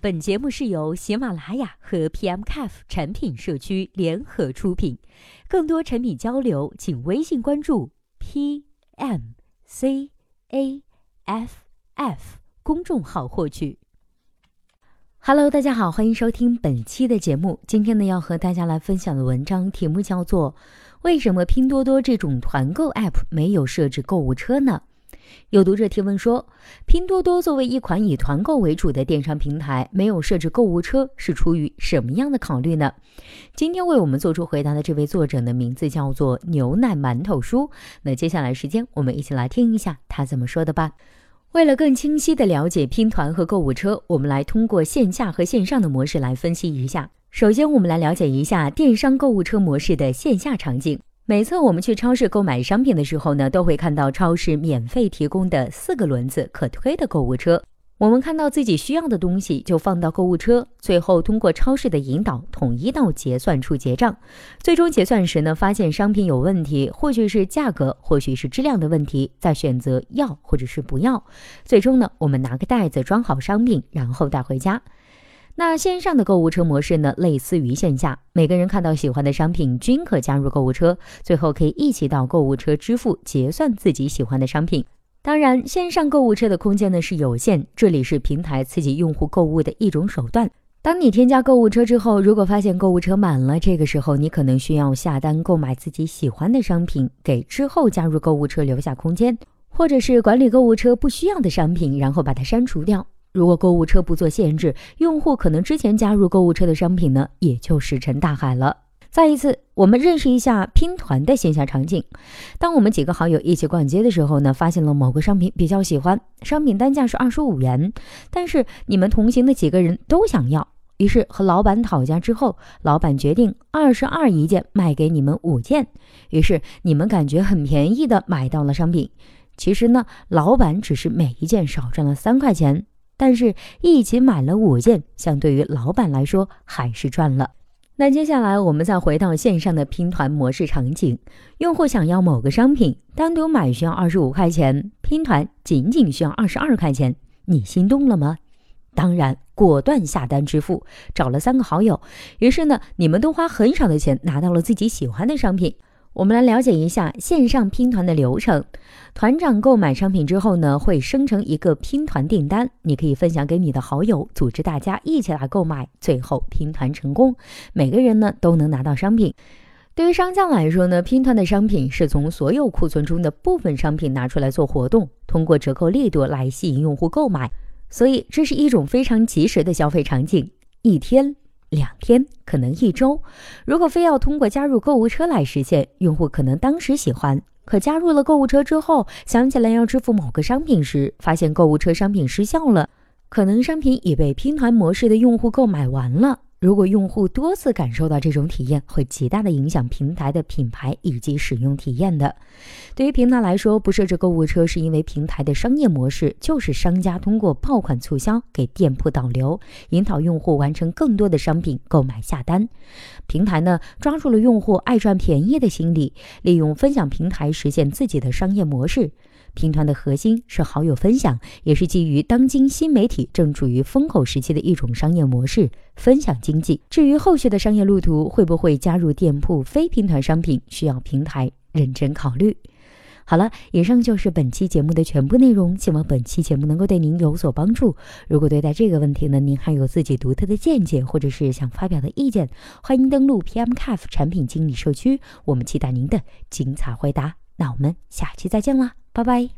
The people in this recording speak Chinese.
本节目是由喜马拉雅和 PMCAF 产品社区联合出品，更多产品交流，请微信关注 PMCAF 公众号获取。Hello，大家好，欢迎收听本期的节目。今天呢，要和大家来分享的文章题目叫做《为什么拼多多这种团购 App 没有设置购物车呢？》有读者提问说，拼多多作为一款以团购为主的电商平台，没有设置购物车是出于什么样的考虑呢？今天为我们做出回答的这位作者的名字叫做牛奶馒头叔。那接下来时间，我们一起来听一下他怎么说的吧。为了更清晰的了解拼团和购物车，我们来通过线下和线上的模式来分析一下。首先，我们来了解一下电商购物车模式的线下场景。每次我们去超市购买商品的时候呢，都会看到超市免费提供的四个轮子可推的购物车。我们看到自己需要的东西就放到购物车，最后通过超市的引导，统一到结算处结账。最终结算时呢，发现商品有问题，或许是价格，或许是质量的问题，再选择要或者是不要。最终呢，我们拿个袋子装好商品，然后带回家。那线上的购物车模式呢，类似于线下，每个人看到喜欢的商品均可加入购物车，最后可以一起到购物车支付结算自己喜欢的商品。当然，线上购物车的空间呢是有限，这里是平台刺激用户购物的一种手段。当你添加购物车之后，如果发现购物车满了，这个时候你可能需要下单购买自己喜欢的商品，给之后加入购物车留下空间，或者是管理购物车不需要的商品，然后把它删除掉。如果购物车不做限制，用户可能之前加入购物车的商品呢，也就石沉大海了。再一次，我们认识一下拼团的线下场景。当我们几个好友一起逛街的时候呢，发现了某个商品比较喜欢，商品单价是二十五元，但是你们同行的几个人都想要，于是和老板讨价之后，老板决定二十二一件卖给你们五件，于是你们感觉很便宜的买到了商品。其实呢，老板只是每一件少赚了三块钱。但是，一起买了五件，相对于老板来说还是赚了。那接下来我们再回到线上的拼团模式场景，用户想要某个商品，单独买需要二十五块钱，拼团仅仅需要二十二块钱，你心动了吗？当然，果断下单支付，找了三个好友，于是呢，你们都花很少的钱拿到了自己喜欢的商品。我们来了解一下线上拼团的流程。团长购买商品之后呢，会生成一个拼团订单，你可以分享给你的好友，组织大家一起来购买，最后拼团成功，每个人呢都能拿到商品。对于商家来说呢，拼团的商品是从所有库存中的部分商品拿出来做活动，通过折扣力度来吸引用户购买，所以这是一种非常及时的消费场景，一天。两天，可能一周。如果非要通过加入购物车来实现，用户可能当时喜欢，可加入了购物车之后，想起来要支付某个商品时，发现购物车商品失效了，可能商品已被拼团模式的用户购买完了。如果用户多次感受到这种体验，会极大的影响平台的品牌以及使用体验的。对于平台来说，不设置购物车是因为平台的商业模式就是商家通过爆款促销给店铺导流，引导用户完成更多的商品购买下单。平台呢抓住了用户爱赚便宜的心理，利用分享平台实现自己的商业模式。拼团的核心是好友分享，也是基于当今新媒体正处于风口时期的一种商业模式——分享经济。至于后续的商业路途会不会加入店铺非拼团商品，需要平台认真考虑。好了，以上就是本期节目的全部内容，希望本期节目能够对您有所帮助。如果对待这个问题呢，您还有自己独特的见解，或者是想发表的意见，欢迎登录 PMCAF 产品经理社区，我们期待您的精彩回答。那我们下期再见啦！拜拜。